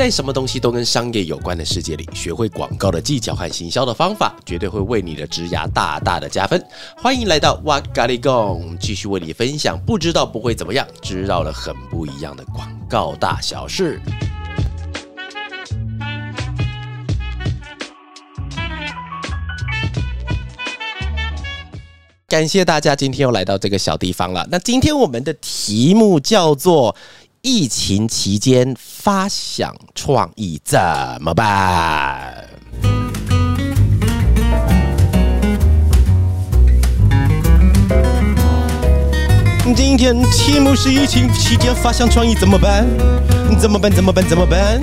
在什么东西都跟商业有关的世界里，学会广告的技巧和行销的方法，绝对会为你的职涯大大的加分。欢迎来到哇咖喱贡，继续为你分享不知道不会怎么样，知道了很不一样的广告大小事。感谢大家今天又来到这个小地方了。那今天我们的题目叫做“疫情期间发想创意怎么办”。今天题目是“疫情期间发想创意怎么办？怎么办？怎么办？怎么办？”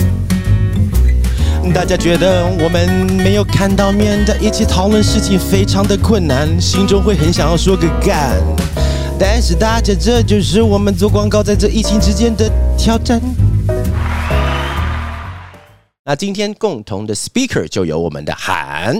大家觉得我们没有看到面的一起讨论事情非常的困难，心中会很想要说个干。但是大家这就是我们做广告在这疫情之间的挑战。那今天共同的 speaker 就有我们的韩。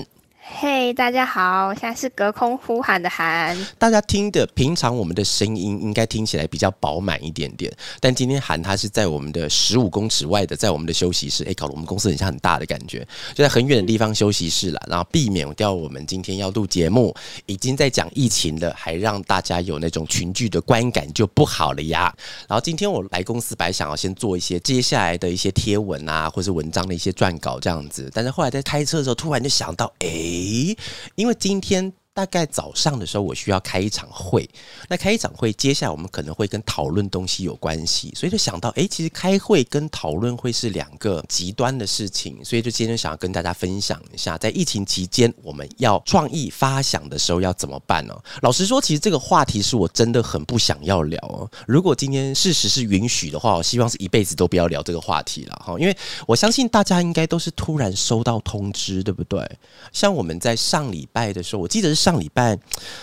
大家好，现在是隔空呼喊的韩。大家听的平常我们的声音应该听起来比较饱满一点点，但今天韩他是在我们的十五公尺外的，在我们的休息室。哎，搞得我们公司很像很大的感觉，就在很远的地方休息室了。然后避免掉我们今天要录节目，已经在讲疫情了，还让大家有那种群聚的观感就不好了呀。然后今天我来公司本来想要先做一些接下来的一些贴文啊，或是文章的一些撰稿这样子，但是后来在开车的时候突然就想到，哎。诶，因为今天。大概早上的时候，我需要开一场会。那开一场会，接下来我们可能会跟讨论东西有关系，所以就想到，哎，其实开会跟讨论会是两个极端的事情，所以就今天想要跟大家分享一下，在疫情期间我们要创意发想的时候要怎么办呢？老实说，其实这个话题是我真的很不想要聊哦。如果今天事实是允许的话，我希望是一辈子都不要聊这个话题了哈，因为我相信大家应该都是突然收到通知，对不对？像我们在上礼拜的时候，我记得是。上礼拜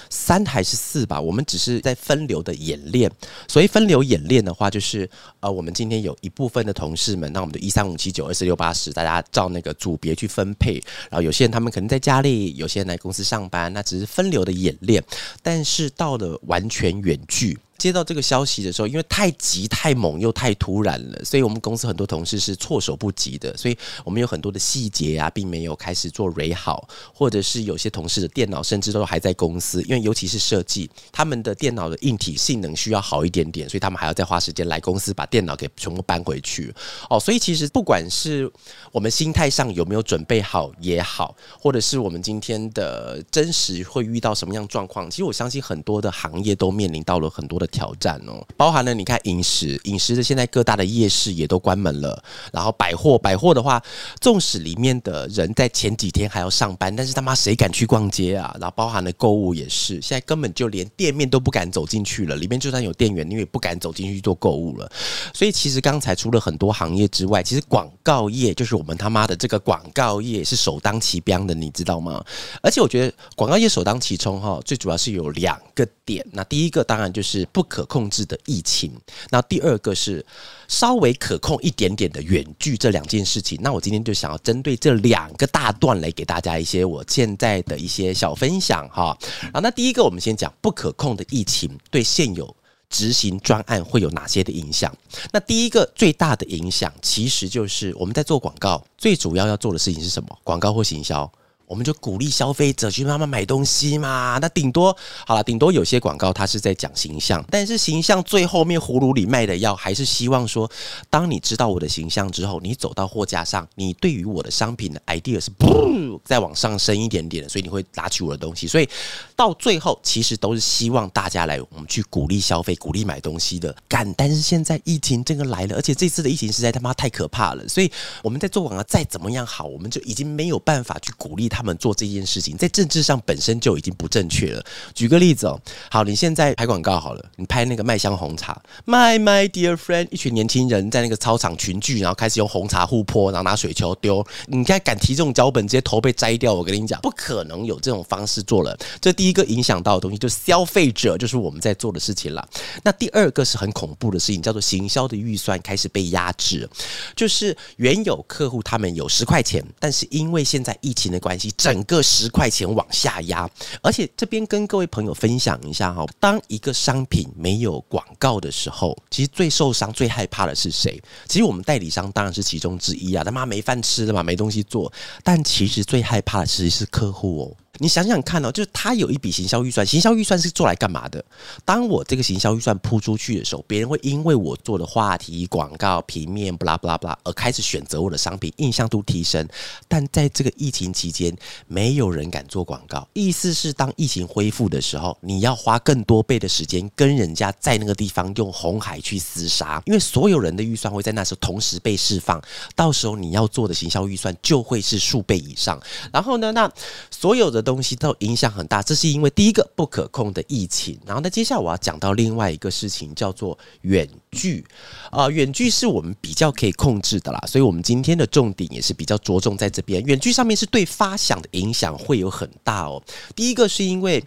三还是四吧，我们只是在分流的演练。所以分流演练的话，就是呃，我们今天有一部分的同事们，那我们的一三五七九二四六八十，大家照那个组别去分配。然后有些人他们可能在家里，有些人来公司上班，那只是分流的演练。但是到了完全远距。接到这个消息的时候，因为太急、太猛又太突然了，所以我们公司很多同事是措手不及的。所以我们有很多的细节啊，并没有开始做好，或者是有些同事的电脑甚至都还在公司，因为尤其是设计，他们的电脑的硬体性能需要好一点点，所以他们还要再花时间来公司把电脑给全部搬回去。哦，所以其实不管是我们心态上有没有准备好也好，或者是我们今天的真实会遇到什么样状况，其实我相信很多的行业都面临到了很多的。挑战哦，包含了你看饮食，饮食的现在各大的夜市也都关门了，然后百货，百货的话，纵使里面的人在前几天还要上班，但是他妈谁敢去逛街啊？然后包含了购物也是，现在根本就连店面都不敢走进去了，里面就算有店员，你也不敢走进去做购物了。所以其实刚才除了很多行业之外，其实广告业就是我们他妈的这个广告业是首当其冲的，你知道吗？而且我觉得广告业首当其冲哈，最主要是有两个点，那第一个当然就是。不可控制的疫情，那第二个是稍微可控一点点的远距这两件事情。那我今天就想要针对这两个大段来给大家一些我现在的一些小分享哈。啊，那第一个我们先讲不可控的疫情对现有执行专案会有哪些的影响？那第一个最大的影响其实就是我们在做广告，最主要要做的事情是什么？广告或行销。我们就鼓励消费者去慢慢买东西嘛。那顶多好了，顶多有些广告它是在讲形象，但是形象最后面葫芦里卖的药，还是希望说，当你知道我的形象之后，你走到货架上，你对于我的商品的 idea 是不再往上升一点点，所以你会拿起我的东西。所以到最后，其实都是希望大家来我们去鼓励消费、鼓励买东西的。干，但是现在疫情这个来了，而且这次的疫情实在他妈太可怕了，所以我们在做广告再怎么样好，我们就已经没有办法去鼓励他。们做这件事情，在政治上本身就已经不正确了。举个例子哦，好，你现在拍广告好了，你拍那个麦香红茶，My my dear friend，一群年轻人在那个操场群聚，然后开始用红茶互泼，然后拿水球丢。你现在敢提这种脚本，直接头被摘掉。我跟你讲，不可能有这种方式做了。这第一个影响到的东西，就消费者，就是我们在做的事情了。那第二个是很恐怖的事情，叫做行销的预算开始被压制。就是原有客户他们有十块钱，但是因为现在疫情的关系。整个十块钱往下压。而且这边跟各位朋友分享一下哈，当一个商品没有广告的时候，其实最受伤、最害怕的是谁？其实我们代理商当然是其中之一啊，他妈没饭吃了嘛，没东西做。但其实最害怕的其实是客户哦。你想想看哦，就是他有一笔行销预算，行销预算是做来干嘛的？当我这个行销预算铺出去的时候，别人会因为我做的话题、广告、平面、不拉不拉不拉而开始选择我的商品，印象度提升。但在这个疫情期间，没有人敢做广告。意思是，当疫情恢复的时候，你要花更多倍的时间跟人家在那个地方用红海去厮杀，因为所有人的预算会在那时候同时被释放，到时候你要做的行销预算就会是数倍以上。然后呢，那所有的。东西都影响很大，这是因为第一个不可控的疫情，然后呢，接下来我要讲到另外一个事情，叫做远距啊，远距是我们比较可以控制的啦，所以我们今天的重点也是比较着重在这边，远距上面是对发想的影响会有很大哦。第一个是因为，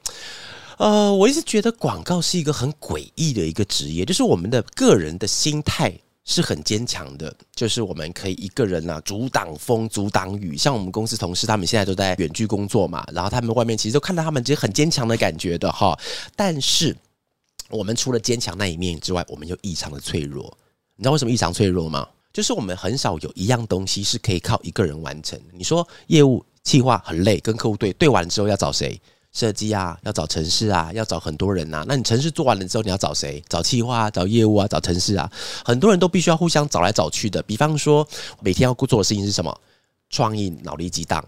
呃，我一直觉得广告是一个很诡异的一个职业，就是我们的个人的心态。是很坚强的，就是我们可以一个人啊，阻挡风，阻挡雨。像我们公司同事，他们现在都在远距工作嘛，然后他们外面其实都看到他们其实很坚强的感觉的哈。但是我们除了坚强那一面之外，我们又异常的脆弱。你知道为什么异常脆弱吗？就是我们很少有一样东西是可以靠一个人完成。你说业务计划很累，跟客户对对完之后要找谁？设计啊，要找城市啊，要找很多人呐。那你城市做完了之后，你要找谁？找企划、找业务啊，找城市啊。很多人都必须要互相找来找去的。比方说，每天要做的事情是什么？创意、脑力激荡、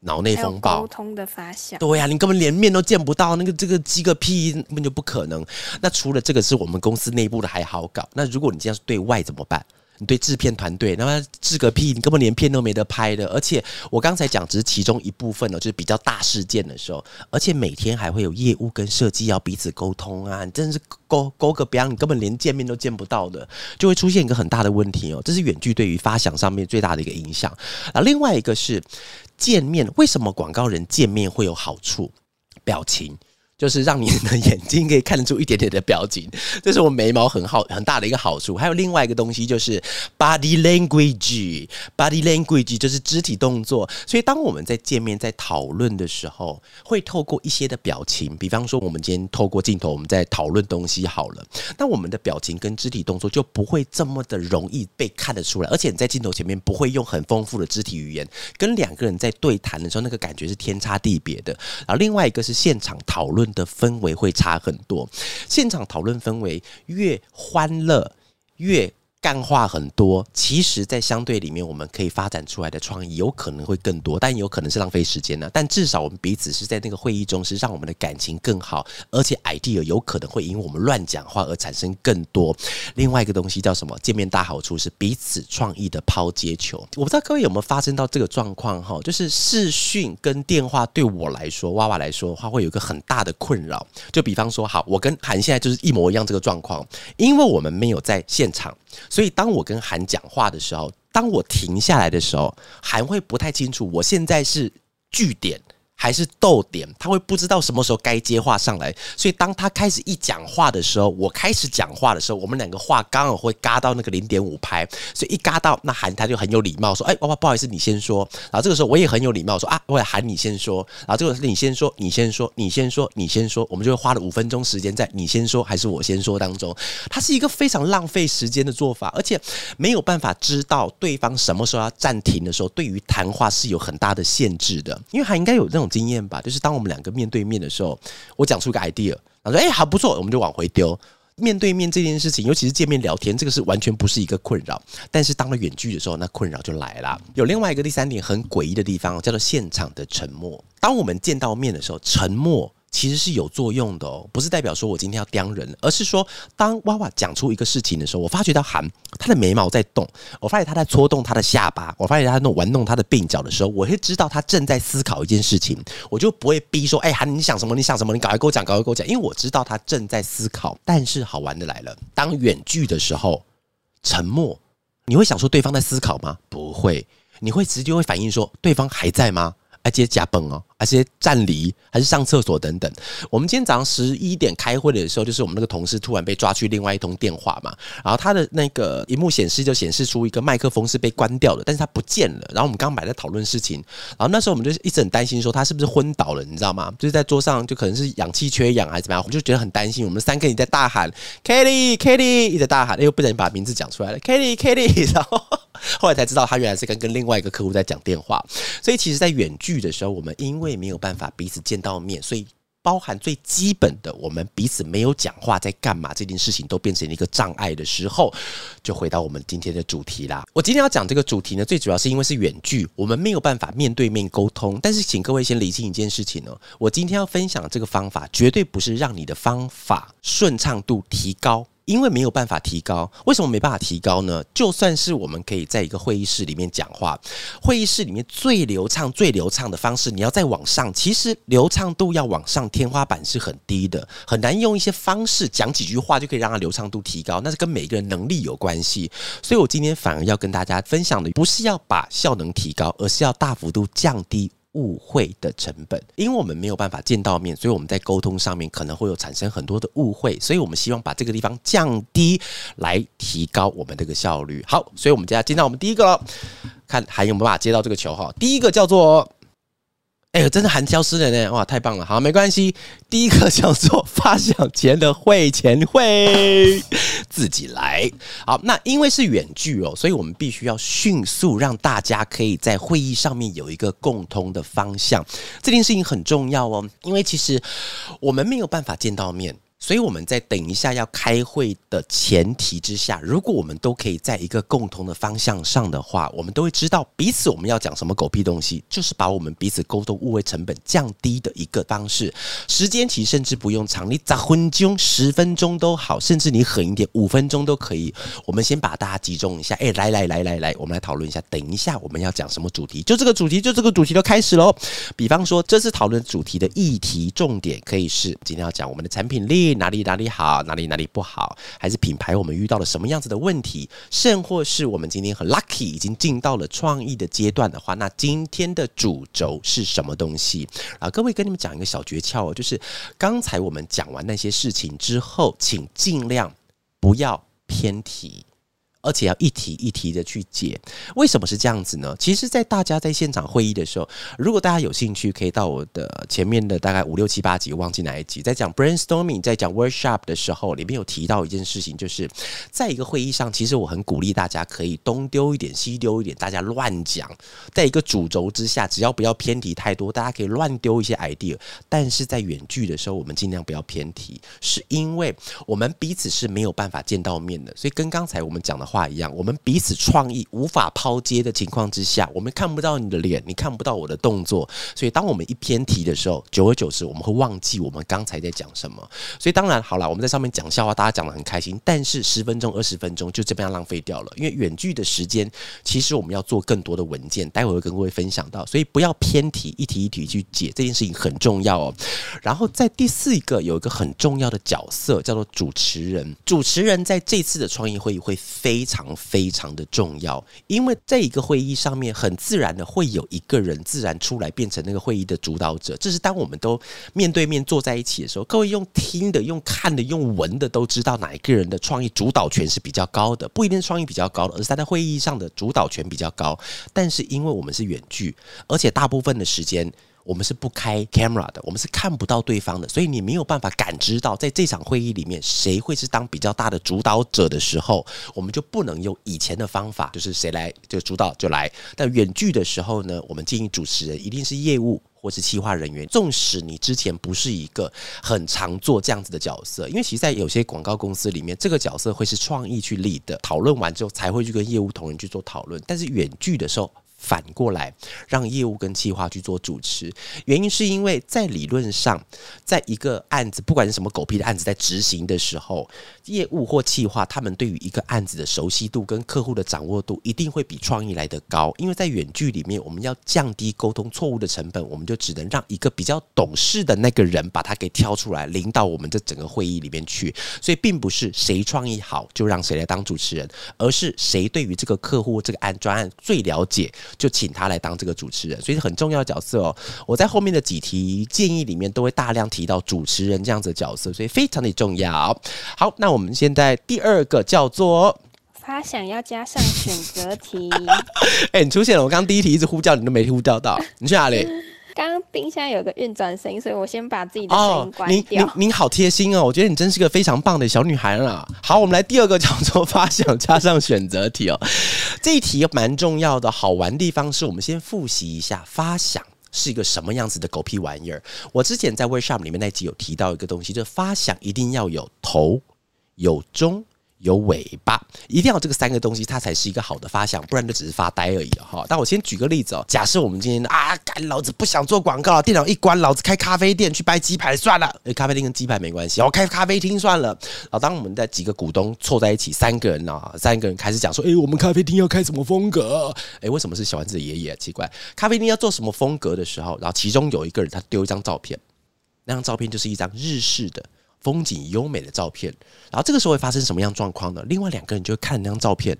脑内风暴、沟通的发想。对呀，你根本连面都见不到，那个这个鸡个屁，根本就不可能。那除了这个是我们公司内部的还好搞，那如果你这样是对外怎么办？你对制片团队，那么制个屁，你根本连片都没得拍的。而且我刚才讲只是其中一部分哦，就是比较大事件的时候，而且每天还会有业务跟设计要彼此沟通啊，你真的是勾勾个表，你根本连见面都见不到的，就会出现一个很大的问题哦。这是远距对于发想上面最大的一个影响。啊，另外一个是见面，为什么广告人见面会有好处？表情。就是让你的眼睛可以看得出一点点的表情，这是我眉毛很好很大的一个好处。还有另外一个东西就是 body language，body language 就是肢体动作。所以当我们在见面在讨论的时候，会透过一些的表情，比方说我们今天透过镜头我们在讨论东西好了，那我们的表情跟肢体动作就不会这么的容易被看得出来，而且你在镜头前面不会用很丰富的肢体语言，跟两个人在对谈的时候，那个感觉是天差地别的。然后另外一个是现场讨论。的氛围会差很多，现场讨论氛围越欢乐越。干话很多，其实，在相对里面，我们可以发展出来的创意有可能会更多，但有可能是浪费时间呢。但至少我们彼此是在那个会议中，是让我们的感情更好，而且 idea 有可能会因为我们乱讲话而产生更多。另外一个东西叫什么？见面大好处是彼此创意的抛接球。我不知道各位有没有发生到这个状况哈？就是视讯跟电话对我来说，娃娃来说的话，会有一个很大的困扰。就比方说，好，我跟韩现在就是一模一样这个状况，因为我们没有在现场。所以，当我跟韩讲话的时候，当我停下来的时候，韩会不太清楚，我现在是据点。还是逗点，他会不知道什么时候该接话上来，所以当他开始一讲话的时候，我开始讲话的时候，我们两个话刚好会嘎到那个零点五拍，所以一嘎到，那韩他就很有礼貌说：“哎，哇，不好意思，你先说。”然后这个时候我也很有礼貌说：“啊，我喊你先说。”然后这个是你先说，你先说，你先说，你先说，我们就会花了五分钟时间在你先说还是我先说当中，它是一个非常浪费时间的做法，而且没有办法知道对方什么时候要暂停的时候，对于谈话是有很大的限制的，因为还应该有那种。经验吧，就是当我们两个面对面的时候，我讲出个 idea，然后说：“哎，还不错。”我们就往回丢。面对面这件事情，尤其是见面聊天，这个是完全不是一个困扰。但是当了远距的时候，那困扰就来了。有另外一个第三点很诡异的地方，叫做现场的沉默。当我们见到面的时候，沉默。其实是有作用的哦，不是代表说我今天要刁人，而是说当娃娃讲出一个事情的时候，我发觉到韩他的眉毛在动，我发现他在搓动他的下巴，我发现他弄玩弄他的鬓角的时候，我会知道他正在思考一件事情，我就不会逼说，哎，韩你想什么？你想什么？你赶快给我讲，赶快给我讲，因为我知道他正在思考。但是好玩的来了，当远距的时候，沉默，你会想说对方在思考吗？不会，你会直接会反应说对方还在吗？哎，接加崩哦。还是站离还是上厕所等等。我们今天早上十一点开会的时候，就是我们那个同事突然被抓去另外一通电话嘛，然后他的那个荧幕显示就显示出一个麦克风是被关掉的，但是他不见了。然后我们刚摆在讨论事情，然后那时候我们就一直很担心说他是不是昏倒了，你知道吗？就是在桌上就可能是氧气缺氧还是怎么样，我们就觉得很担心。我们三个人在大喊 Kitty，Kitty，一直大喊，又不小心把名字讲出来了，Kitty，Kitty，然后。后来才知道，他原来是跟跟另外一个客户在讲电话。所以，其实，在远距的时候，我们因为也没有办法彼此见到面，所以包含最基本的，我们彼此没有讲话在干嘛这件事情，都变成了一个障碍的时候，就回到我们今天的主题啦。我今天要讲这个主题呢，最主要是因为是远距，我们没有办法面对面沟通。但是，请各位先理清一件事情哦，我今天要分享这个方法，绝对不是让你的方法顺畅度提高。因为没有办法提高，为什么没办法提高呢？就算是我们可以在一个会议室里面讲话，会议室里面最流畅、最流畅的方式，你要再往上，其实流畅度要往上，天花板是很低的，很难用一些方式讲几句话就可以让它流畅度提高，那是跟每个人能力有关系。所以我今天反而要跟大家分享的，不是要把效能提高，而是要大幅度降低。误会的成本，因为我们没有办法见到面，所以我们在沟通上面可能会有产生很多的误会，所以我们希望把这个地方降低，来提高我们这个效率。好，所以我们接下来进到我们第一个了，看还有没有办法接到这个球哈。第一个叫做。哎呦，真的含消失人呢！哇，太棒了！好，没关系。第一个叫做发想前的会前会，自己来。好，那因为是远距哦，所以我们必须要迅速让大家可以在会议上面有一个共通的方向。这件事情很重要哦，因为其实我们没有办法见到面。所以我们在等一下要开会的前提之下，如果我们都可以在一个共同的方向上的话，我们都会知道彼此我们要讲什么狗屁东西，就是把我们彼此沟通误会成本降低的一个方式。时间其实甚至不用长，你砸分钟、十分钟都好，甚至你狠一点，五分钟都可以。我们先把大家集中一下，哎，来来来来来，我们来讨论一下，等一下我们要讲什么主题？就这个主题，就这个主题都开始喽。比方说，这次讨论主题的议题重点可以是今天要讲我们的产品力。哪里哪里好，哪里哪里不好，还是品牌我们遇到了什么样子的问题，甚或是我们今天很 lucky 已经进到了创意的阶段的话，那今天的主轴是什么东西啊？各位跟你们讲一个小诀窍哦，就是刚才我们讲完那些事情之后，请尽量不要偏题。而且要一题一题的去解，为什么是这样子呢？其实，在大家在现场会议的时候，如果大家有兴趣，可以到我的前面的大概五六七八集，忘记哪一集，在讲 brainstorming，在讲 workshop 的时候，里面有提到一件事情，就是在一个会议上，其实我很鼓励大家可以东丢一点，西丢一点，大家乱讲，在一个主轴之下，只要不要偏题太多，大家可以乱丢一些 idea。但是在远距的时候，我们尽量不要偏题，是因为我们彼此是没有办法见到面的，所以跟刚才我们讲的。话一样，我们彼此创意无法抛接的情况之下，我们看不到你的脸，你看不到我的动作，所以当我们一偏题的时候，久而久之，我们会忘记我们刚才在讲什么。所以当然好了，我们在上面讲笑话，大家讲的很开心，但是十分钟、二十分钟就这样浪费掉了。因为远距的时间，其实我们要做更多的文件，待会会跟各位分享到，所以不要偏题，一题一题去解这件事情很重要哦。然后在第四一个有一个很重要的角色，叫做主持人。主持人在这次的创意会议会非。非常非常的重要，因为在一个会议上面，很自然的会有一个人自然出来变成那个会议的主导者。这是当我们都面对面坐在一起的时候，各位用听的、用看的、用闻的，都知道哪一个人的创意主导权是比较高的。不一定创意比较高的，而是他在会议上的主导权比较高。但是因为我们是远距，而且大部分的时间。我们是不开 camera 的，我们是看不到对方的，所以你没有办法感知到，在这场会议里面谁会是当比较大的主导者的时候，我们就不能用以前的方法，就是谁来就主导就来。但远距的时候呢，我们建议主持人一定是业务或是企划人员，纵使你之前不是一个很常做这样子的角色，因为其实，在有些广告公司里面，这个角色会是创意去立的，讨论完之后才会去跟业务同仁去做讨论。但是远距的时候。反过来，让业务跟计划去做主持，原因是因为在理论上，在一个案子，不管是什么狗屁的案子，在执行的时候，业务或企划，他们对于一个案子的熟悉度跟客户的掌握度，一定会比创意来得高。因为在远距里面，我们要降低沟通错误的成本，我们就只能让一个比较懂事的那个人把他给挑出来，领导我们这整个会议里面去。所以，并不是谁创意好就让谁来当主持人，而是谁对于这个客户这个案专案最了解，就请他来当这个主持人。所以很重要的角色哦。我在后面的几题建议里面都会大量提到主持人这样子的角色，所以非常的重要。好，那我们现在第二个叫做发想要加上选择题。哎，你出现了！我刚刚第一题一直呼叫你都没呼叫到，你去哪里？刚刚冰箱有个运转声音，所以我先把自己的声音关掉。您您好贴心哦，我觉得你真是个非常棒的小女孩啦。好，我们来第二个叫做发想加上选择题哦。这一题蛮重要的，好玩地方是我们先复习一下发想。是一个什么样子的狗屁玩意儿？我之前在 workshop 里面那集有提到一个东西，就是发想一定要有头、有中。有尾巴，一定要这个三个东西，它才是一个好的发想，不然就只是发呆而已哈。但我先举个例子哦，假设我们今天啊，干老子不想做广告，电脑一关，老子开咖啡店去掰鸡排算了。诶，咖啡店跟鸡排没关系，我开咖啡厅算了。啊，当我们的几个股东凑在一起，三个人啊，三个人开始讲说，诶，我们咖啡厅要开什么风格？诶，为什么是小丸子的爷爷？奇怪，咖啡厅要做什么风格的时候，然后其中有一个人他丢一张照片，那张照片就是一张日式的。风景优美的照片，然后这个时候会发生什么样状况呢？另外两个人就会看那张照片，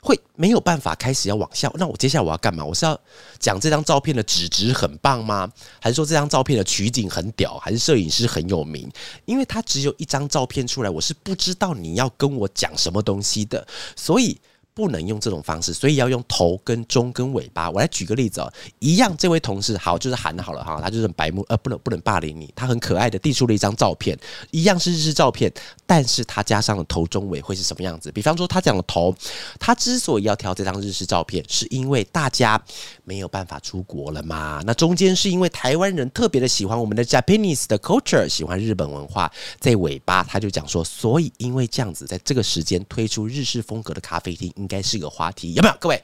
会没有办法开始要往下。那我接下来我要干嘛？我是要讲这张照片的纸质很棒吗？还是说这张照片的取景很屌？还是摄影师很有名？因为他只有一张照片出来，我是不知道你要跟我讲什么东西的，所以。不能用这种方式，所以要用头、跟中、跟尾巴。我来举个例子哦，一样，这位同事好，就是喊好了哈，他就是白目，呃，不能不能霸凌你，他很可爱的递出了一张照片，一样是日式照片，但是他加上了头、中、尾会是什么样子？比方说他讲的头，他之所以要挑这张日式照片，是因为大家没有办法出国了嘛？那中间是因为台湾人特别的喜欢我们的 Japanese 的 culture，喜欢日本文化，在尾巴他就讲说，所以因为这样子，在这个时间推出日式风格的咖啡厅。应该是个话题，有没有？各位，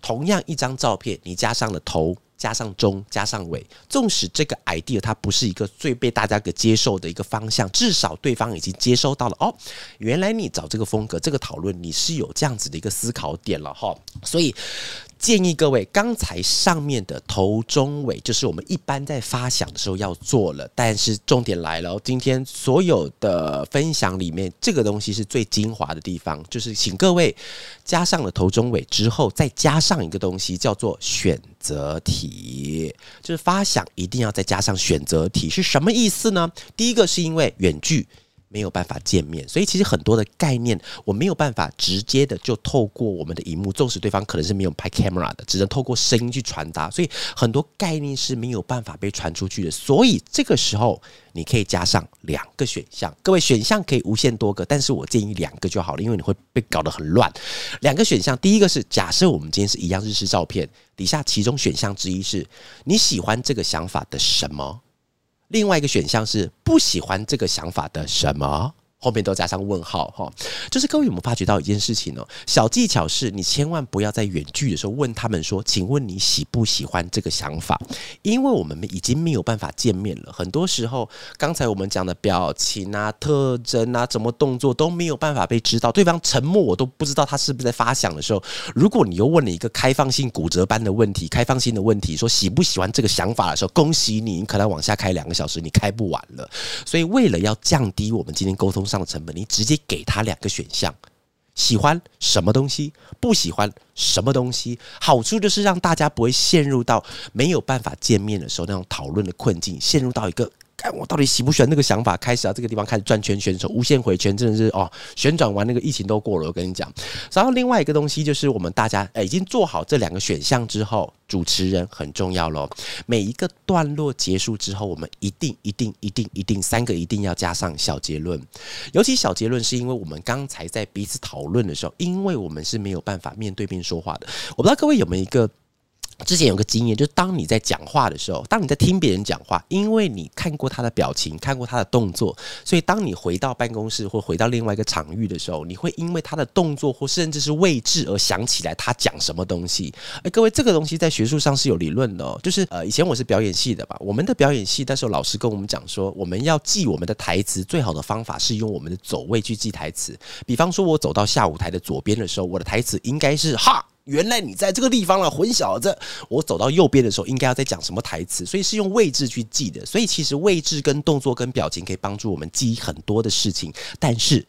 同样一张照片，你加上了头，加上中，加上尾，纵使这个 idea 它不是一个最被大家给接受的一个方向，至少对方已经接收到了哦。原来你找这个风格，这个讨论，你是有这样子的一个思考点了哈。所以。建议各位，刚才上面的头中尾就是我们一般在发想的时候要做了，但是重点来了，今天所有的分享里面，这个东西是最精华的地方，就是请各位加上了头中尾之后，再加上一个东西叫做选择题，就是发想一定要再加上选择题，是什么意思呢？第一个是因为远距。没有办法见面，所以其实很多的概念我没有办法直接的就透过我们的荧幕，纵使对方可能是没有拍 camera 的，只能透过声音去传达，所以很多概念是没有办法被传出去的。所以这个时候你可以加上两个选项，各位选项可以无限多个，但是我建议两个就好了，因为你会被搞得很乱。两个选项，第一个是假设我们今天是一样日式照片，底下其中选项之一是你喜欢这个想法的什么？另外一个选项是不喜欢这个想法的什么？后面都加上问号哈，就是各位有没有发觉到一件事情呢？小技巧是你千万不要在远距的时候问他们说：“请问你喜不喜欢这个想法？”因为我们已经没有办法见面了。很多时候，刚才我们讲的表情啊、特征啊、怎么动作都没有办法被知道。对方沉默，我都不知道他是不是在发想的时候。如果你又问了一个开放性骨折般的问题、开放性的问题，说喜不喜欢这个想法的时候，恭喜你，你可能往下开两个小时，你开不完了。所以，为了要降低我们今天沟通。上的成本，你直接给他两个选项，喜欢什么东西，不喜欢什么东西。好处就是让大家不会陷入到没有办法见面的时候那种讨论的困境，陷入到一个。看我到底喜不喜欢那个想法？开始啊，这个地方开始转圈圈，手无限回圈，真的是哦，旋转完那个疫情都过了。我跟你讲，然后另外一个东西就是我们大家已经做好这两个选项之后，主持人很重要喽。每一个段落结束之后，我们一定一定一定一定三个一定要加上小结论。尤其小结论是因为我们刚才在彼此讨论的时候，因为我们是没有办法面对面说话的。我不知道各位有没有一个。之前有个经验，就是当你在讲话的时候，当你在听别人讲话，因为你看过他的表情，看过他的动作，所以当你回到办公室或回到另外一个场域的时候，你会因为他的动作或甚至是位置而想起来他讲什么东西。哎，各位，这个东西在学术上是有理论的，哦，就是呃，以前我是表演系的吧，我们的表演系那时候老师跟我们讲说，我们要记我们的台词，最好的方法是用我们的走位去记台词。比方说，我走到下舞台的左边的时候，我的台词应该是哈。原来你在这个地方了，混小子！我走到右边的时候，应该要再讲什么台词？所以是用位置去记的。所以其实位置跟动作跟表情可以帮助我们记很多的事情。但是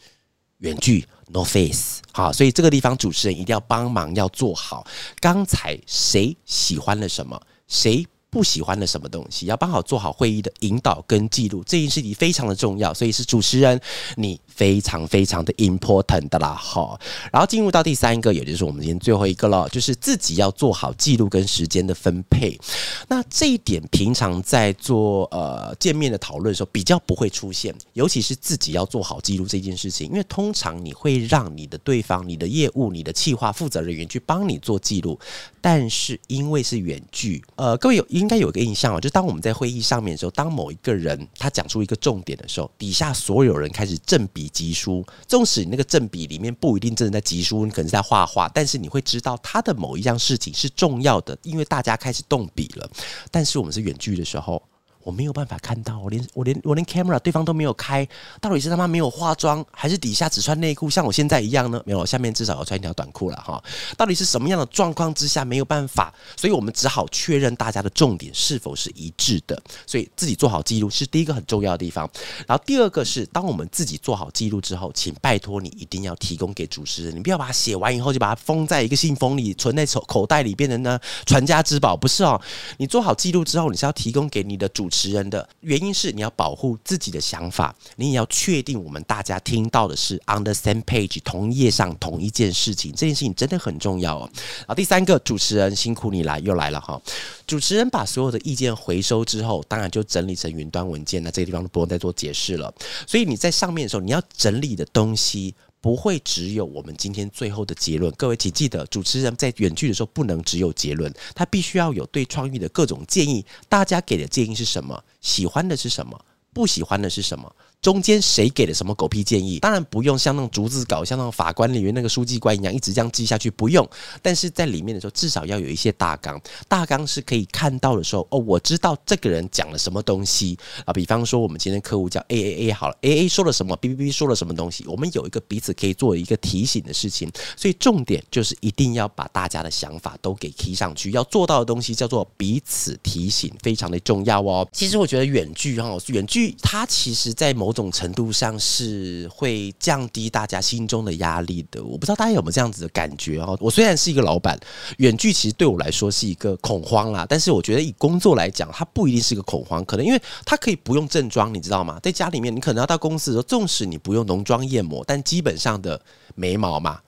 远距 no face 好，所以这个地方主持人一定要帮忙要做好。刚才谁喜欢了什么？谁？不喜欢的什么东西，要帮好做好会议的引导跟记录，这件事情非常的重要，所以是主持人你非常非常的 important 的啦，好，然后进入到第三个，也就是我们今天最后一个了，就是自己要做好记录跟时间的分配。那这一点平常在做呃见面的讨论的时候比较不会出现，尤其是自己要做好记录这件事情，因为通常你会让你的对方、你的业务、你的企划负责人员去帮你做记录，但是因为是远距，呃，各位有。应该有个印象哦，就当我们在会议上面的时候，当某一个人他讲出一个重点的时候，底下所有人开始正笔集书。纵使你那个正笔里面不一定真的在集书，你可能在画画，但是你会知道他的某一样事情是重要的，因为大家开始动笔了。但是我们是远距的时候。我没有办法看到，我连我连我连 camera 对方都没有开，到底是他妈没有化妆，还是底下只穿内裤，像我现在一样呢？没有，下面至少要穿一条短裤了哈。到底是什么样的状况之下没有办法？所以我们只好确认大家的重点是否是一致的。所以自己做好记录是第一个很重要的地方。然后第二个是，当我们自己做好记录之后，请拜托你一定要提供给主持人，你不要把它写完以后就把它封在一个信封里，存在口口袋里，变成呢传家之宝。不是哦，你做好记录之后，你是要提供给你的主。持人的原因是你要保护自己的想法，你也要确定我们大家听到的是 on the same page 同页上同一件事情，这件事情真的很重要哦。好，第三个主持人辛苦你来又来了哈，主持人把所有的意见回收之后，当然就整理成云端文件，那这个地方都不用再做解释了。所以你在上面的时候，你要整理的东西。不会只有我们今天最后的结论。各位请记得，主持人在远距的时候不能只有结论，他必须要有对创意的各种建议。大家给的建议是什么？喜欢的是什么？不喜欢的是什么？中间谁给了什么狗屁建议？当然不用像那种逐字稿，像那种法官里面那个书记官一样一直这样记下去，不用。但是在里面的时候，至少要有一些大纲，大纲是可以看到的时候，哦，我知道这个人讲了什么东西啊。比方说，我们今天客户叫 A A A 好了，A A 说了什么，B B B 说了什么东西，我们有一个彼此可以做一个提醒的事情。所以重点就是一定要把大家的想法都给提上去，要做到的东西叫做彼此提醒，非常的重要哦。其实我觉得远距哈，远距它其实在某某种程度上是会降低大家心中的压力的。我不知道大家有没有这样子的感觉哦。我虽然是一个老板，远距其实对我来说是一个恐慌啦。但是我觉得以工作来讲，它不一定是个恐慌，可能因为它可以不用正装，你知道吗？在家里面，你可能要到公司的时候，纵使你不用浓妆艳抹，但基本上的眉毛嘛。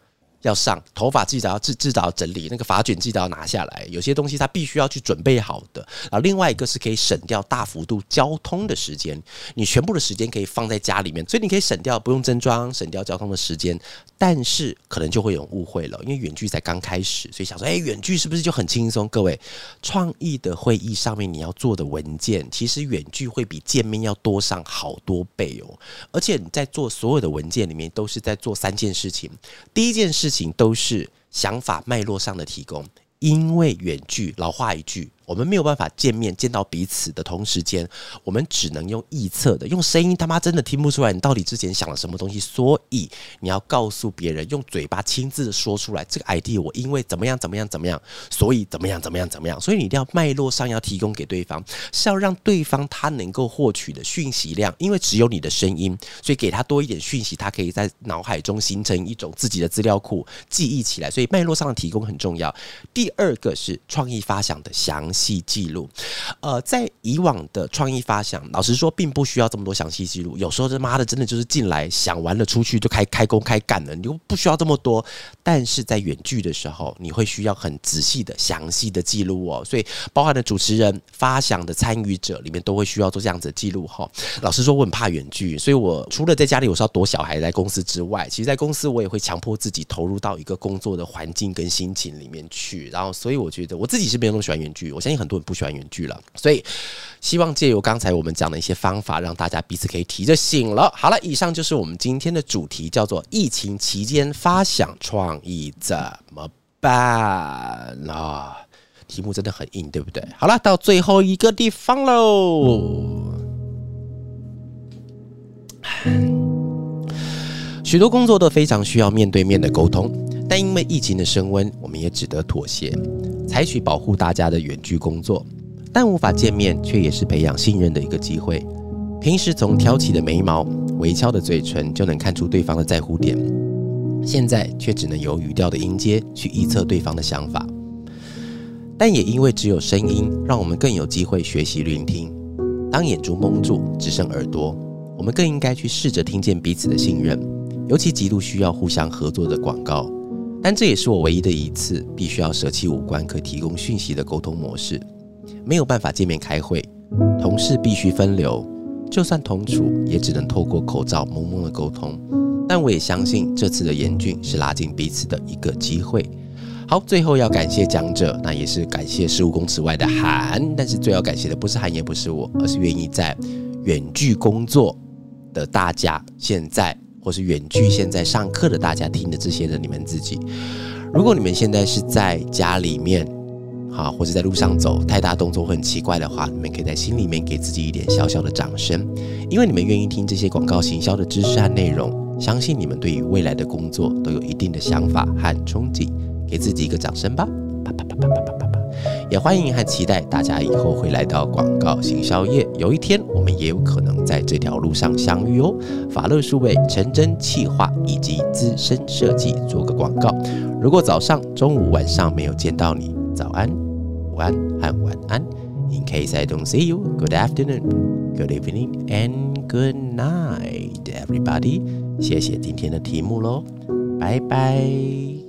要上头发，记得要制制造整理，那个发卷记得要拿下来。有些东西它必须要去准备好的。然后另外一个是可以省掉大幅度交通的时间，你全部的时间可以放在家里面，所以你可以省掉不用增装，省掉交通的时间。但是可能就会有误会了，因为远距才刚开始，所以想说，哎，远距是不是就很轻松？各位，创意的会议上面你要做的文件，其实远距会比见面要多上好多倍哦。而且你在做所有的文件里面，都是在做三件事情。第一件事情都是想法脉络上的提供，因为远距，老话一句。我们没有办法见面见到彼此的同时间，我们只能用臆测的，用声音他妈真的听不出来你到底之前想了什么东西，所以你要告诉别人，用嘴巴亲自的说出来，这个 idea，我因为怎么样怎么样怎么样，所以怎么样怎么样怎么样，所以你一定要脉络上要提供给对方，是要让对方他能够获取的讯息量，因为只有你的声音，所以给他多一点讯息，他可以在脑海中形成一种自己的资料库，记忆起来，所以脉络上的提供很重要。第二个是创意发想的详细。细记录。呃，在以往的创意发想，老实说，并不需要这么多详细记录。有时候他妈的，真的就是进来想完了，出去就开开工开干了，你就不需要这么多。但是在远距的时候，你会需要很仔细的、详细的记录哦。所以，包含的主持人、发想的参与者里面，都会需要做这样子的记录哈。老实说，我很怕远距，所以我除了在家里我是要躲小孩在公司之外，其实在公司我也会强迫自己投入到一个工作的环境跟心情里面去。然后，所以我觉得我自己是没有那么喜欢远距，我相信很多人不喜欢远距了。所以，希望借由刚才我们讲的一些方法，让大家彼此可以提着醒了。好了，以上就是我们今天的主题，叫做疫情期间发想创意怎么办啊？题目真的很硬，对不对？好了，到最后一个地方喽。许多工作都非常需要面对面的沟通，但因为疫情的升温，我们也只得妥协，采取保护大家的远距工作。但无法见面，却也是培养信任的一个机会。平时从挑起的眉毛、微翘的嘴唇就能看出对方的在乎点，现在却只能由语调的音阶去预测对方的想法。但也因为只有声音，让我们更有机会学习聆听。当眼珠蒙住，只剩耳朵，我们更应该去试着听见彼此的信任，尤其极度需要互相合作的广告。但这也是我唯一的一次必须要舍弃五官可提供讯息的沟通模式。没有办法见面开会，同事必须分流，就算同处，也只能透过口罩蒙蒙的沟通。但我也相信，这次的严峻是拉近彼此的一个机会。好，最后要感谢讲者，那也是感谢十五公尺外的韩。但是最要感谢的不是韩，也不是我，而是愿意在远距工作的大家，现在或是远距现在上课的大家听的这些的你们自己。如果你们现在是在家里面。好，或者在路上走，太大动作会很奇怪的话，你们可以在心里面给自己一点小小的掌声，因为你们愿意听这些广告行销的知识和内容，相信你们对于未来的工作都有一定的想法和憧憬，给自己一个掌声吧！啪啪啪啪啪啪啪！也欢迎和期待大家以后会来到广告行销业，有一天我们也有可能在这条路上相遇哦。法乐数位陈真企划以及资深设计做个广告，如果早上、中午、晚上没有见到你。早安、午安和晚安。In case I don't see you, good afternoon, good evening, and good night, everybody. 谢谢今天的题目喽，拜拜。